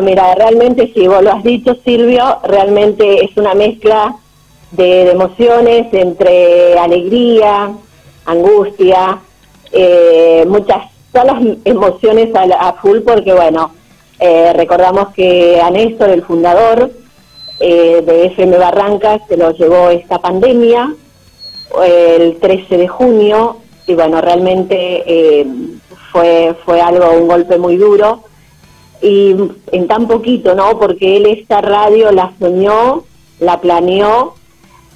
mira, realmente sí, vos lo has dicho, Silvio, realmente es una mezcla de, emociones entre alegría, angustia, eh, muchas, todas las emociones a, full porque, bueno, eh, recordamos que a Néstor, el fundador eh, de FM Barrancas, se lo llevó esta pandemia el 13 de junio y, bueno, realmente fue, fue algo, un golpe muy duro y en tan poquito, ¿no? Porque él esta radio la soñó, la planeó,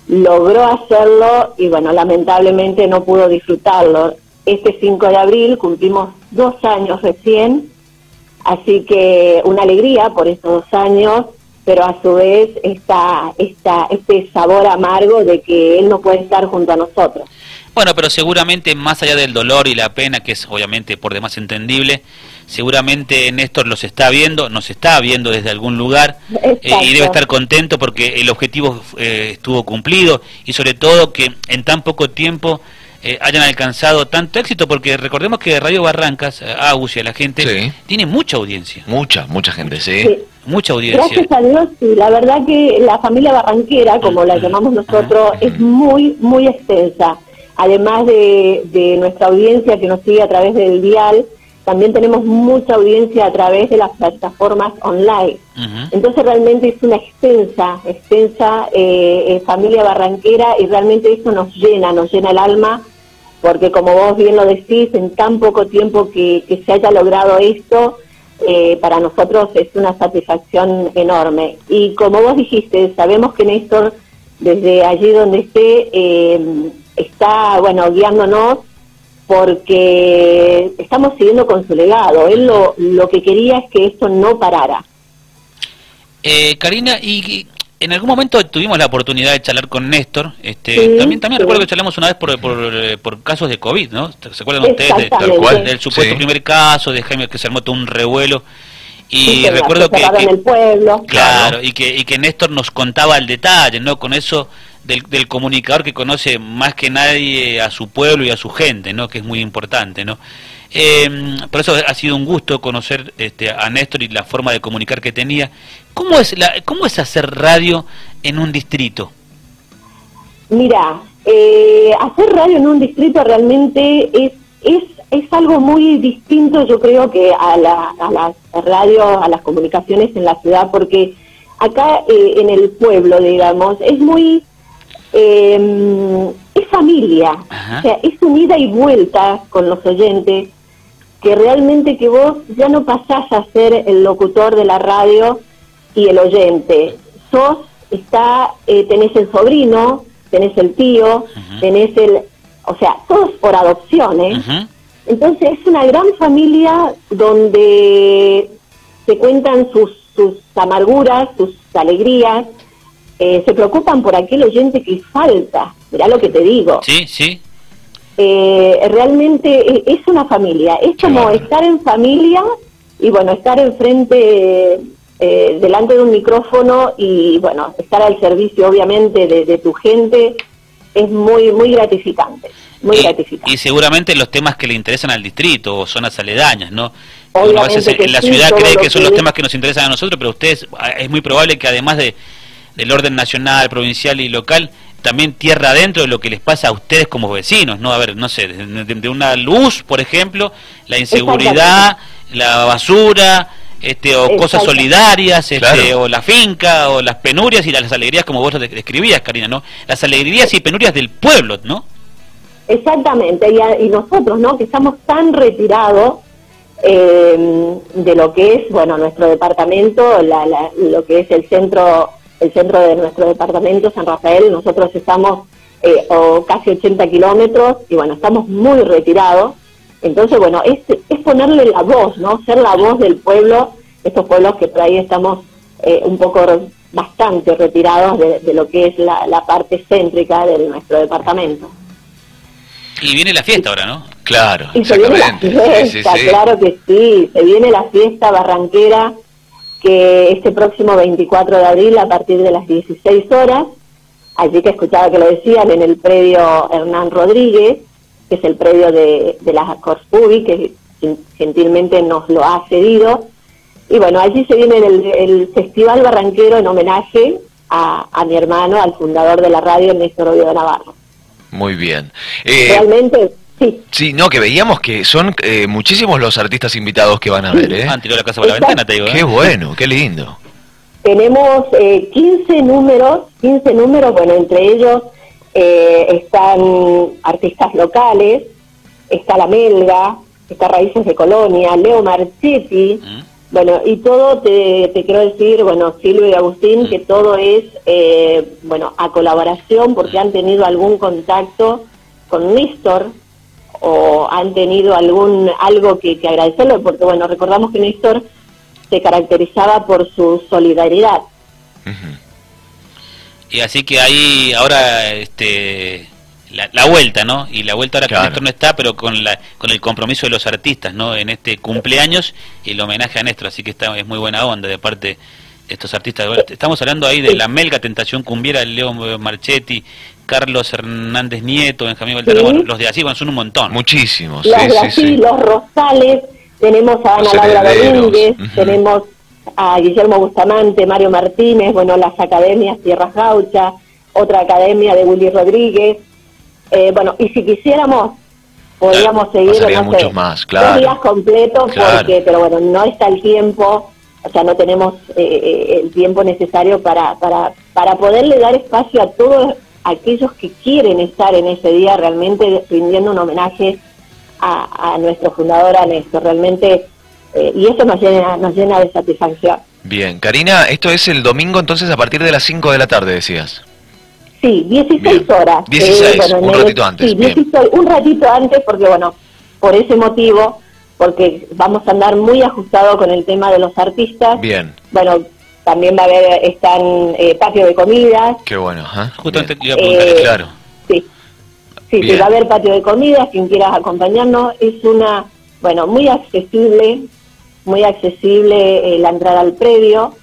logró hacerlo y bueno, lamentablemente no pudo disfrutarlo. Este 5 de abril cumplimos dos años recién, así que una alegría por estos dos años, pero a su vez está esta, este sabor amargo de que él no puede estar junto a nosotros. Bueno, pero seguramente más allá del dolor y la pena, que es obviamente por demás entendible, seguramente Néstor los está viendo, nos está viendo desde algún lugar eh, y debe estar contento porque el objetivo eh, estuvo cumplido y sobre todo que en tan poco tiempo eh, hayan alcanzado tanto éxito porque recordemos que Radio Barrancas, Agus y a la gente, tiene mucha audiencia. Mucha, mucha gente, sí. Mucha audiencia. Gracias a Dios, sí. La verdad que la familia barranquera, como la llamamos nosotros, es muy, muy extensa. Además de, de nuestra audiencia que nos sigue a través del dial, también tenemos mucha audiencia a través de las plataformas online. Entonces realmente es una extensa, extensa eh, eh, familia barranquera y realmente eso nos llena, nos llena el alma, porque como vos bien lo decís, en tan poco tiempo que, se haya logrado esto, eh, para nosotros es una satisfacción enorme. Y como vos dijiste, sabemos que Néstor, desde allí donde esté, está, bueno, guiándonos porque estamos siguiendo con su legado. Él lo, lo que quería es que esto no parara. Eh, Karina, y, en algún momento tuvimos la oportunidad de charlar con Néstor. Este, también también recuerdo que charlamos una vez por, por, casos de COVID, ¿no? ¿Se acuerdan ustedes de, tal cual, del supuesto primer caso de Jaime que se armó todo un revuelo? Y recuerdo que, en el pueblo. Claro, y que, y que Néstor nos contaba el detalle, ¿no? Con eso del, comunicador que conoce más que nadie a su pueblo y a su gente, ¿no? Que es muy importante, ¿no? Eh, por eso ha sido un gusto conocer este, a Néstor y la forma de comunicar que tenía. ¿Cómo es, la, cómo es hacer radio en un distrito? Mira, eh, hacer radio en un distrito realmente es, es, es algo muy distinto, yo creo, que a, la, a las radios, a las comunicaciones en la ciudad, porque acá eh, en el pueblo, digamos, es muy eh, es familia, o sea, es unida y vuelta con los oyentes, que realmente que vos ya no pasás a ser el locutor de la radio y el oyente, sos, está, eh, tenés el sobrino, tenés el tío, tenés el, o sea, todos por adopciones, entonces es una gran familia donde se cuentan sus, sus amarguras, sus alegrías, eh, se preocupan por aquel oyente que falta. Mirá lo que te digo. Sí, sí. Eh, realmente eh, es una familia. Es como estar en familia y, bueno, estar enfrente, delante de un micrófono y, bueno, estar al servicio, obviamente, de, tu gente es muy, muy gratificante. Muy y, gratificante. Y seguramente los temas que le interesan al distrito o zonas aledañas, ¿no? Uno a veces en la ciudad cree que son los temas que nos interesan a nosotros, pero ustedes, es muy probable que además de del orden nacional, provincial y local, también tierra adentro de lo que les pasa a ustedes como vecinos, ¿no? A ver, no sé, de, una luz, por ejemplo, la inseguridad, la basura, este, o cosas solidarias, este, o la finca, o las penurias y las alegrías, como vos describías, Karina, ¿no? Las alegrías y penurias del pueblo, ¿no? Exactamente, y, nosotros, ¿no? Que estamos tan retirados eh, de lo que es, bueno, nuestro departamento, lo que es el centro el centro de nuestro departamento, San Rafael, nosotros estamos eh, o casi 80 kilómetros y bueno, estamos muy retirados. Entonces, bueno, es, es ponerle la voz, ¿no? Ser la voz del pueblo, estos pueblos que por ahí estamos eh, un poco bastante retirados de, lo que es la, la, parte céntrica de nuestro departamento. Y viene la fiesta ahora, ¿no? Claro, y se viene la fiesta, claro que sí, se viene la fiesta barranquera que este próximo 24 de abril a partir de las 16 horas, allí que escuchaba que lo decían en el predio Hernán Rodríguez, que es el predio de, de la Corspubi, que gentilmente nos lo ha cedido, Y bueno, allí se viene el, Festival Barranquero en homenaje a, mi hermano, al fundador de la radio, Néstor Oviedo Navarro. Muy bien. Eh, Realmente, sí. Sí, no, que veíamos que son eh, muchísimos los artistas invitados que van a ver, ¿eh? Han tirado la casa por la ventana, te digo. Qué bueno, qué lindo. Tenemos 15 números, 15 números, bueno, entre ellos están artistas locales, está La Melga, está Raíces de Colonia, Leo Marchetti, mm. bueno, y todo te, quiero decir, bueno, Silvio y Agustín, mm. que todo es, eh, bueno, a colaboración porque han tenido algún contacto con Néstor o han tenido algún algo que, que agradecerle, porque bueno, recordamos que Néstor se caracterizaba por su solidaridad. Y así que ahí ahora este la, vuelta, ¿no? Y la vuelta ahora que Néstor no está, pero con la con el compromiso de los artistas, ¿no? En este cumpleaños y el homenaje a Néstor, así que está es muy buena onda de parte de estos artistas. Estamos hablando ahí de la Melga Tentación Cumbiera, Leo Marchetti, Carlos Hernández Nieto, Benjamín Valderrama, los de así, bueno, son un montón. Muchísimos. Los de así, los Rosales, tenemos a Ana Laura Domínguez, tenemos a Guillermo Bustamante, Mario Martínez, bueno, las academias Tierras Gaucha, otra academia de Willy Rodríguez, eh, bueno, y si quisiéramos, podríamos seguir, no sé, más, días completos, porque, pero bueno, no está el tiempo, o sea, no tenemos eh, eh, el tiempo necesario para, para, para poderle dar espacio a todos aquellos que quieren estar en ese día realmente rindiendo un homenaje a, a nuestro fundador, a Néstor, realmente, y eso nos llena, nos llena de satisfacción. Bien, Karina, esto es el domingo entonces a partir de las 5 de la tarde, decías. Sí, 16 horas. 16, eh, un ratito antes. Sí, un ratito antes porque, bueno, por ese motivo, porque vamos a andar muy ajustados con el tema de los artistas. Bien. Bueno, también va a haber, están eh, patio de comidas. Qué bueno, ¿eh? Justamente iba a preguntar, claro. Sí, sí, sí, va a haber patio de comidas, quien quieras acompañarnos. Es una, bueno, muy accesible, muy accesible la entrada al predio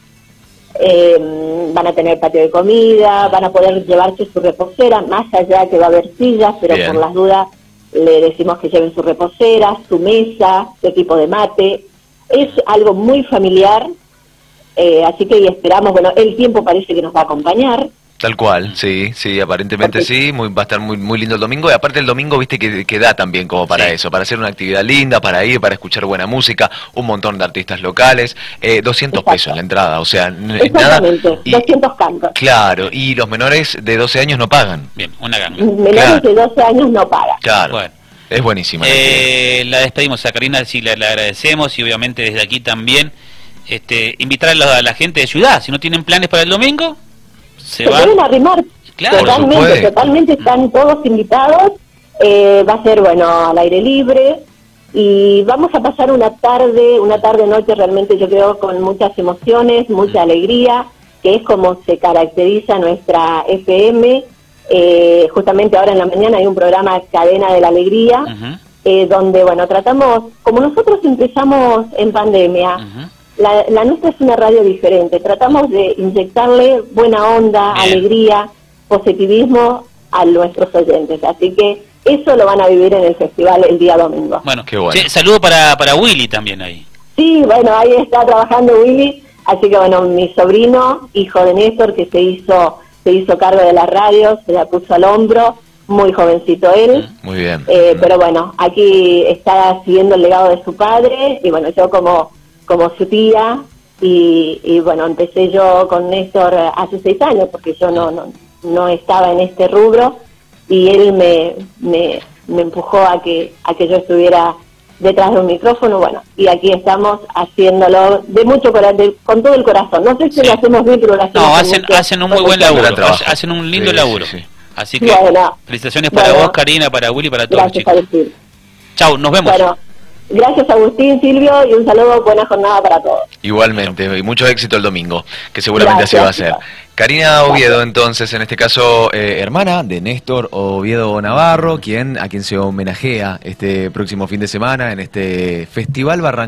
eh, van a tener patio de comida, van a poder llevarse su reposera, más allá que va a haber sillas, pero por las dudas le decimos que lleven su reposera, su mesa, su equipo de mate. Es algo muy familiar, eh, así que esperamos, bueno, el tiempo parece que nos va a acompañar, Tal cual, sí, sí, aparentemente sí, muy, va a estar muy, muy lindo el domingo y aparte el domingo, viste, que, da también como para eso, para hacer una actividad linda, para ir, para escuchar buena música, un montón de artistas locales, eh, 200 pesos la entrada, o sea, nada... Y, 200 cantos. Claro, y los menores de 12 años no pagan. Bien, una ganga. Menores de 12 años no pagan. Claro. Es buenísima. Eh, la despedimos a Karina, sí, le, agradecemos y obviamente desde aquí también este, invitar a la, a la gente de ciudad, si no tienen planes para el domingo, se, pueden arrimar. totalmente, totalmente están todos invitados. Eh, va a ser, bueno, al aire libre y vamos a pasar una tarde, una tarde-noche realmente yo creo con muchas emociones, mucha alegría, que es como se caracteriza nuestra FM. Eh, justamente ahora en la mañana hay un programa Cadena de la Alegría, eh, donde, bueno, tratamos, como nosotros empezamos en pandemia, la, nuestra es una radio diferente. Tratamos de inyectarle buena onda, alegría, positivismo a nuestros oyentes. Así que eso lo van a vivir en el festival el día domingo. Bueno, qué bueno. saludo para, para Willy también ahí. Sí, bueno, ahí está trabajando Willy. Así que bueno, mi sobrino, hijo de Néstor, que se hizo se hizo cargo de la radio, se la puso al hombro, muy jovencito él. Mm, muy bien. Eh, mm. Pero bueno, aquí está siguiendo el legado de su padre y bueno, yo como como su tía y, bueno, empecé yo con Néstor hace seis años porque yo no, no, no estaba en este rubro y él me, me, me empujó a que, a que yo estuviera detrás de un micrófono, bueno, y aquí estamos haciéndolo de mucho corazón, con todo el corazón. No sé si lo hacemos bien, pero lo hacemos No, hacen, hacen un muy buen laburo, hacen un lindo laburo. Así que felicitaciones para vos, Karina, para Willy, para todos los chicos. Chau, nos vemos. Gracias Agustín, Silvio, y un saludo, buena jornada para todos. Igualmente, y mucho éxito el domingo, que seguramente así va a ser. Karina Oviedo, entonces, en este caso, eh, hermana de Néstor Oviedo Navarro, quien, a quien se homenajea este próximo fin de semana en este Festival Barranquilla.